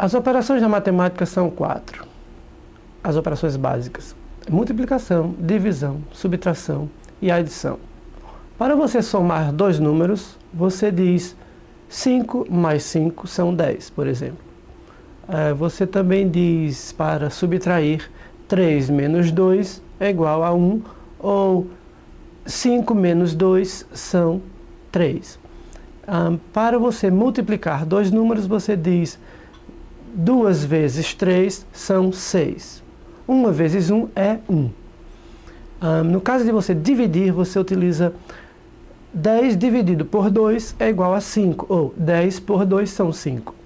As operações da matemática são quatro. As operações básicas: multiplicação, divisão, subtração e adição. Para você somar dois números, você diz 5 mais 5 são 10, por exemplo. É, você também diz para subtrair 3 menos 2 é igual a 1, ou 5 menos 2 são 3. Um, para você multiplicar dois números, você diz 2 vezes 3 são 6. 1 vezes 1 é 1. Um, no caso de você dividir, você utiliza 10 dividido por 2 é igual a 5, ou 10 por 2 são 5.